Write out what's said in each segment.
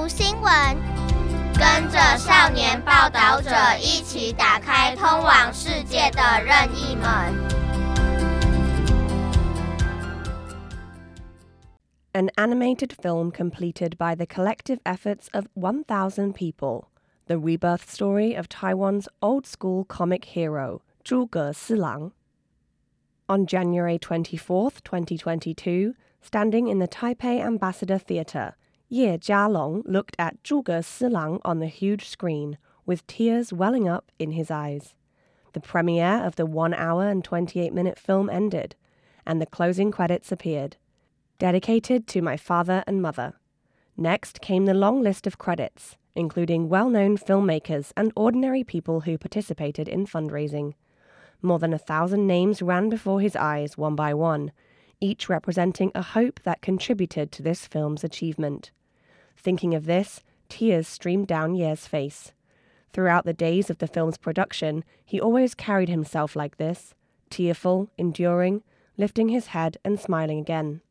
读新闻，跟着少年报道者一起打开通往世界的任意门。An animated film completed by the collective efforts of 1,000 people. The rebirth story of Taiwan's old school comic hero, Zhuge Silang. On January 24th, 2022, standing in the Taipei Ambassador Theatre, Ye Jialong looked at Zhuge Silang on the huge screen, with tears welling up in his eyes. The premiere of the 1 hour and 28 minute film ended, and the closing credits appeared. Dedicated to my father and mother. Next came the long list of credits, including well known filmmakers and ordinary people who participated in fundraising. More than a thousand names ran before his eyes one by one, each representing a hope that contributed to this film's achievement. Thinking of this, tears streamed down Ye's face. Throughout the days of the film's production, he always carried himself like this tearful, enduring, lifting his head and smiling again.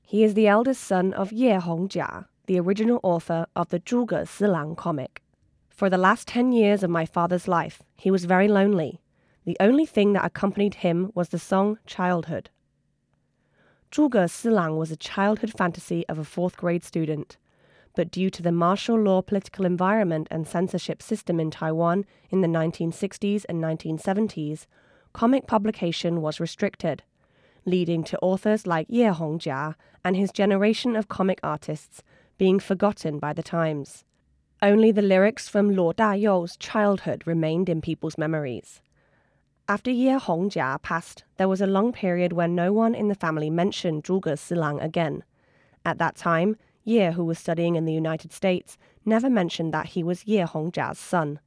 He is the eldest son of Ye Hongjia, the original author of the Zhuge Silang comic. For the last ten years of my father's life, he was very lonely. The only thing that accompanied him was the song Childhood. Zhuge Silang was a childhood fantasy of a fourth grade student. But due to the martial law political environment and censorship system in Taiwan in the 1960s and 1970s, comic publication was restricted leading to authors like Ye Hongjia and his generation of comic artists being forgotten by the times. Only the lyrics from Luo Dayou's childhood remained in people's memories. After Ye Hongjia passed, there was a long period when no one in the family mentioned Zhuge Silang again. At that time, Ye, who was studying in the United States, never mentioned that he was Ye Hongjia's son.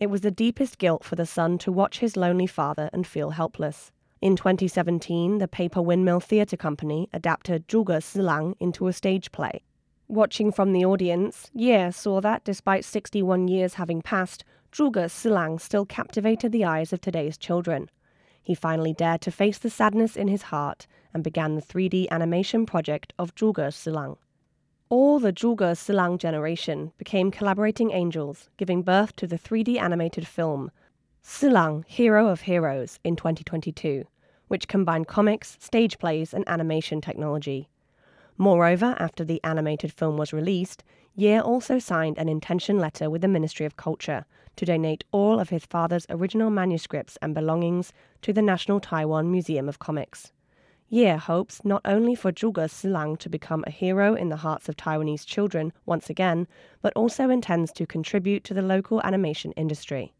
It was the deepest guilt for the son to watch his lonely father and feel helpless. In 2017, the Paper Windmill Theatre Company adapted Zhuge Silang into a stage play. Watching from the audience, Ye saw that despite 61 years having passed, Zhuge Silang still captivated the eyes of today's children. He finally dared to face the sadness in his heart and began the 3D animation project of Zhuge Silang. All the Zhuge Silang generation became collaborating angels, giving birth to the 3D animated film Silang, Hero of Heroes, in 2022 which combined comics, stage plays, and animation technology. Moreover, after the animated film was released, Ye also signed an intention letter with the Ministry of Culture to donate all of his father's original manuscripts and belongings to the National Taiwan Museum of Comics. Ye hopes not only for Zhuge Silang to become a hero in the hearts of Taiwanese children once again, but also intends to contribute to the local animation industry.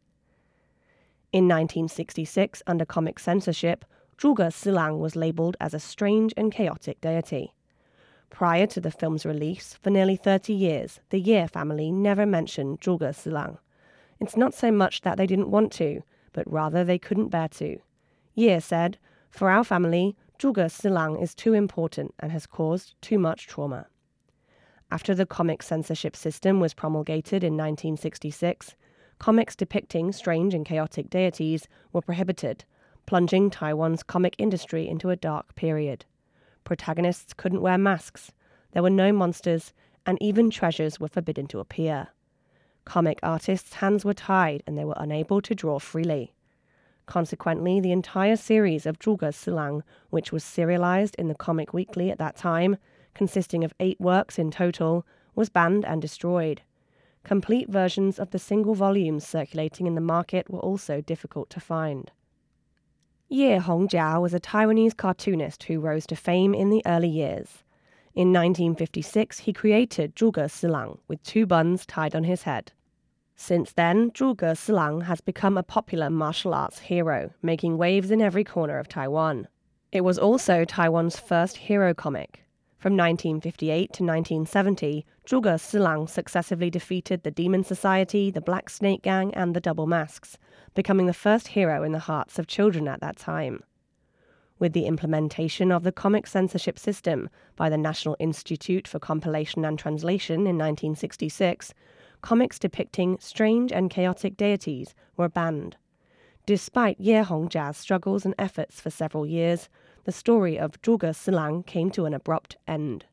In 1966, under comic censorship, Zhuge Silang was labeled as a strange and chaotic deity. Prior to the film's release, for nearly 30 years, the Ye family never mentioned Zhuge Silang. It's not so much that they didn't want to, but rather they couldn't bear to. Ye said, For our family, Zhuge Silang is too important and has caused too much trauma. After the comic censorship system was promulgated in 1966, comics depicting strange and chaotic deities were prohibited, plunging Taiwan's comic industry into a dark period. Protagonists couldn't wear masks, there were no monsters, and even treasures were forbidden to appear. Comic artists' hands were tied and they were unable to draw freely. Consequently, the entire series of Zhuge Silang, which was serialized in the Comic Weekly at that time, consisting of eight works in total, was banned and destroyed. Complete versions of the single volumes circulating in the market were also difficult to find. Ye Hongjia was a Taiwanese cartoonist who rose to fame in the early years. In 1956, he created Zhuge Silang with two buns tied on his head. Since then, Zhuge Silang has become a popular martial arts hero, making waves in every corner of Taiwan. It was also Taiwan's first hero comic. From 1958 to 1970, Zhuge Silang successively defeated the Demon Society, the Black Snake Gang, and the Double Masks, becoming the first hero in the hearts of children at that time. With the implementation of the comic censorship system by the National Institute for Compilation and Translation in 1966, comics depicting strange and chaotic deities were banned. Despite Ye Hongjia's struggles and efforts for several years, the story of Zhuge Silang came to an abrupt end.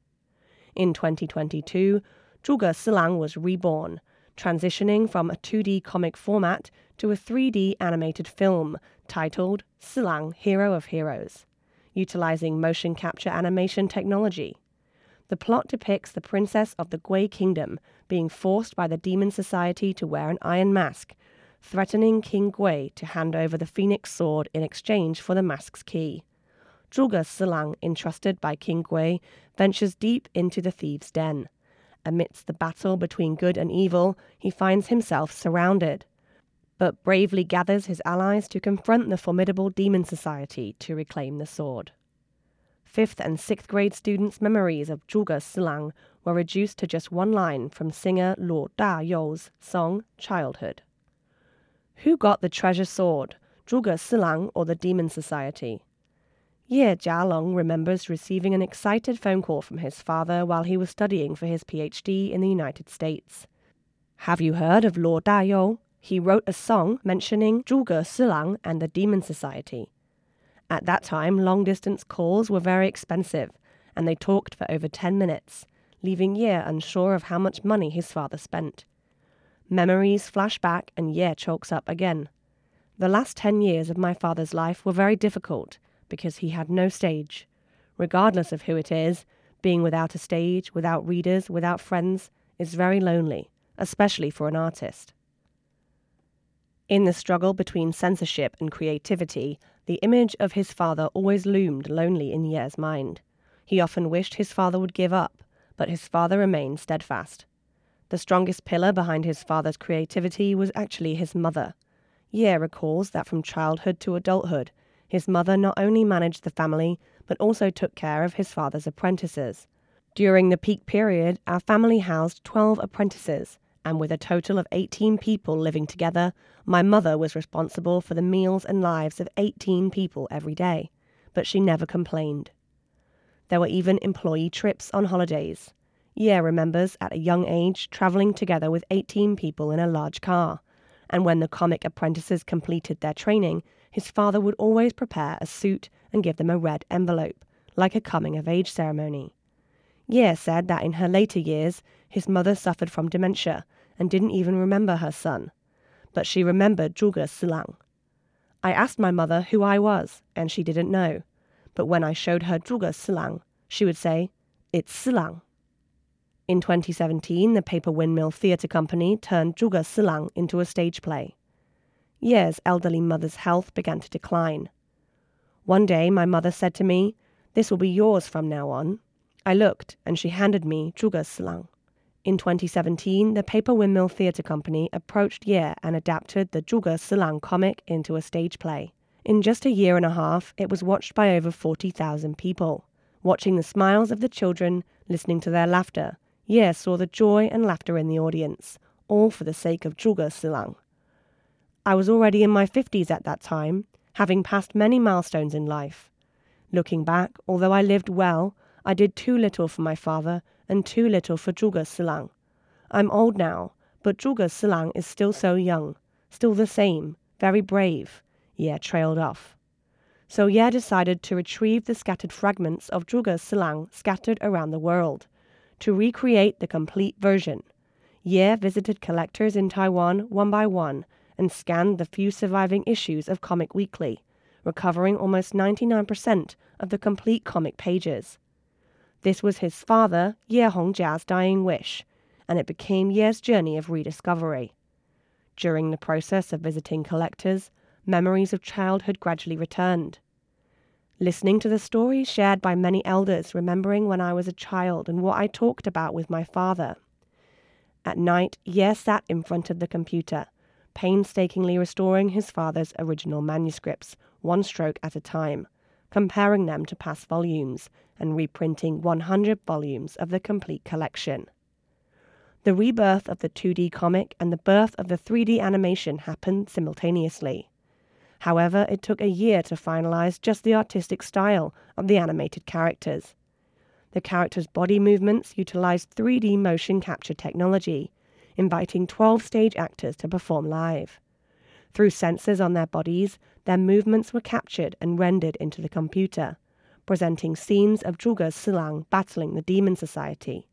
In 2022, Zhuge Silang was reborn, transitioning from a 2D comic format to a 3D animated film titled Silang Hero of Heroes, utilizing motion capture animation technology. The plot depicts the princess of the Gui Kingdom being forced by the Demon Society to wear an iron mask, threatening King Gui to hand over the Phoenix Sword in exchange for the mask's key. Zhuge Silang, entrusted by King Gui, ventures deep into the thieves' den. Amidst the battle between good and evil, he finds himself surrounded, but bravely gathers his allies to confront the formidable Demon Society to reclaim the sword. Fifth and sixth grade students' memories of Zhuge Silang were reduced to just one line from singer Luo Dayou's song Childhood. Who got the treasure sword, Zhuge Silang or the Demon Society? Ye Jialong remembers receiving an excited phone call from his father while he was studying for his PhD in the United States. Have you heard of Luo Dayou? He wrote a song mentioning Zhuge Silang and the Demon Society. At that time, long distance calls were very expensive, and they talked for over 10 minutes, leaving Ye unsure of how much money his father spent. Memories flash back, and Ye chokes up again. The last 10 years of my father's life were very difficult because he had no stage. Regardless of who it is, being without a stage, without readers, without friends, is very lonely, especially for an artist. In the struggle between censorship and creativity, the image of his father always loomed lonely in Ye's mind. He often wished his father would give up, but his father remained steadfast. The strongest pillar behind his father's creativity was actually his mother. Ye recalls that from childhood to adulthood, his mother not only managed the family, but also took care of his father's apprentices. During the peak period, our family housed 12 apprentices, and with a total of 18 people living together, my mother was responsible for the meals and lives of 18 people every day, but she never complained. There were even employee trips on holidays. Ye remembers at a young age traveling together with 18 people in a large car, and when the comic apprentices completed their training, his father would always prepare a suit and give them a red envelope, like a coming of age ceremony. Ye said that in her later years, his mother suffered from dementia and didn't even remember her son, but she remembered Zhuge Silang. I asked my mother who I was, and she didn't know, but when I showed her Zhuge Silang, she would say, It's Silang. In 2017, the Paper Windmill Theatre Company turned Zhuge Silang into a stage play. Ye's elderly mother's health began to decline. One day, my mother said to me, This will be yours from now on. I looked, and she handed me Zhuge Silang. In 2017, the Paper Windmill Theatre Company approached Ye and adapted the Zhuge Silang comic into a stage play. In just a year and a half, it was watched by over 40,000 people. Watching the smiles of the children, listening to their laughter, Ye saw the joy and laughter in the audience, all for the sake of Zhuge Silang. I was already in my 50s at that time, having passed many milestones in life. Looking back, although I lived well, I did too little for my father and too little for Zhuge Silang. I'm old now, but Zhuge Silang is still so young, still the same, very brave. Ye trailed off. So Ye decided to retrieve the scattered fragments of Zhuge Silang scattered around the world, to recreate the complete version. Ye visited collectors in Taiwan one by one and scanned the few surviving issues of Comic Weekly, recovering almost 99% of the complete comic pages. This was his father, Ye Hongjia's dying wish, and it became Ye's journey of rediscovery. During the process of visiting collectors, memories of childhood gradually returned. Listening to the stories shared by many elders, remembering when I was a child and what I talked about with my father. At night, Ye sat in front of the computer, painstakingly restoring his father's original manuscripts, one stroke at a time, comparing them to past volumes, and reprinting 100 volumes of the complete collection. The rebirth of the 2D comic and the birth of the 3D animation happened simultaneously. However, it took a year to finalize just the artistic style of the animated characters. The characters' body movements utilized 3D motion capture technology, inviting 12 stage actors to perform live. Through sensors on their bodies, their movements were captured and rendered into the computer, presenting scenes of Zhuge Silang battling the Demon Society.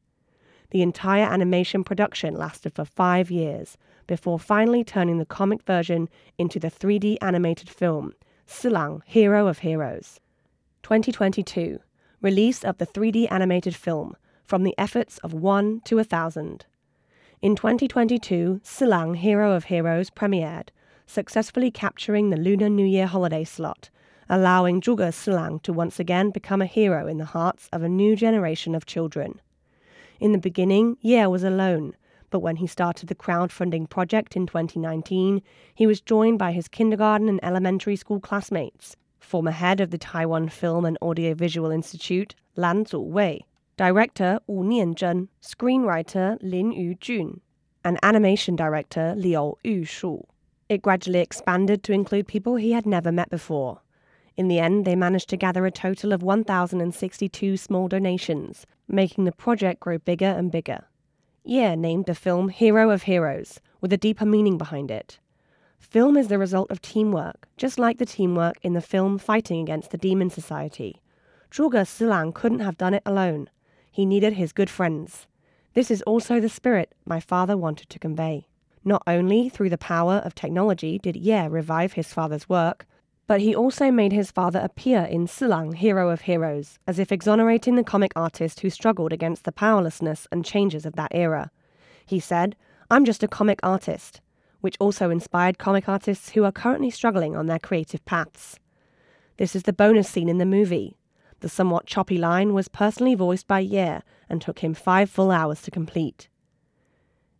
The entire animation production lasted for five years before finally turning the comic version into the 3D animated film, Silang, Hero of Heroes. 2022 Release of the 3D animated film from the efforts of one to a thousand. In 2022, Silang, Hero of Heroes premiered, successfully capturing the Lunar New Year holiday slot, allowing Zhuge Silang to once again become a hero in the hearts of a new generation of children. In the beginning, Ye was alone, but when he started the crowdfunding project in 2019, he was joined by his kindergarten and elementary school classmates, former head of the Taiwan Film and Audiovisual Institute, Lan Zuwei, director Wu Nianzhen, screenwriter Lin Yujun, and animation director Liu Yushu. It gradually expanded to include people he had never met before. In the end, they managed to gather a total of 1,062 small donations, making the project grow bigger and bigger. Ye named the film Hero of Heroes, with a deeper meaning behind it. Film is the result of teamwork, just like the teamwork in the film Fighting Against the Demon Society. Zhuge Silang couldn't have done it alone. He needed his good friends. This is also the spirit my father wanted to convey. Not only through the power of technology did Ye revive his father's work, but he also made his father appear in Silang, Hero of Heroes, as if exonerating the comic artist who struggled against the powerlessness and changes of that era. He said, I'm just a comic artist, which also inspired comic artists who are currently struggling on their creative paths. This is the bonus scene in the movie. The somewhat choppy line was personally voiced by Ye and took him five full hours to complete.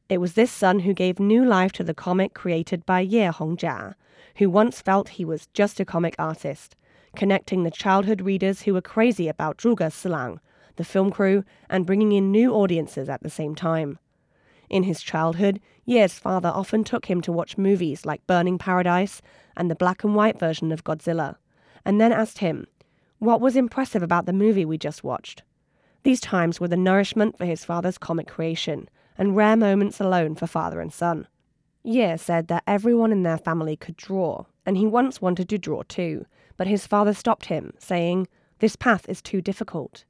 It was this son who gave new life to the comic created by Ye Hongjia, who once felt he was just a comic artist, connecting the childhood readers who were crazy about Zhuge Silang, the film crew, and bringing in new audiences at the same time. In his childhood, Ye's father often took him to watch movies like Burning Paradise and the black and white version of Godzilla, and then asked him, What was impressive about the movie we just watched? These times were the nourishment for his father's comic creation, and rare moments alone for father and son. Ye said that everyone in their family could draw, and he once wanted to draw too, but his father stopped him, saying, This path is too difficult.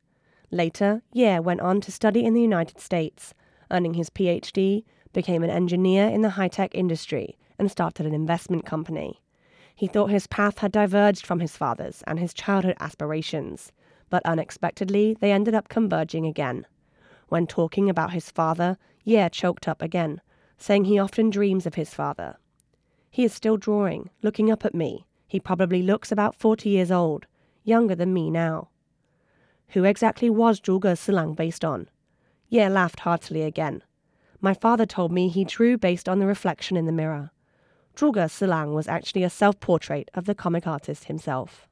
Later, Ye went on to study in the United States, earning his PhD, became an engineer in the high tech industry, and started an investment company. He thought his path had diverged from his father's and his childhood aspirations, but unexpectedly they ended up converging again. When talking about his father, Ye choked up again, saying he often dreams of his father. He is still drawing, looking up at me. He probably looks about 40 years old, younger than me now. Who exactly was Zhuge Silang based on? Ye laughed heartily again. My father told me he drew based on the reflection in the mirror. Zhuge Silang was actually a self portrait of the comic artist himself.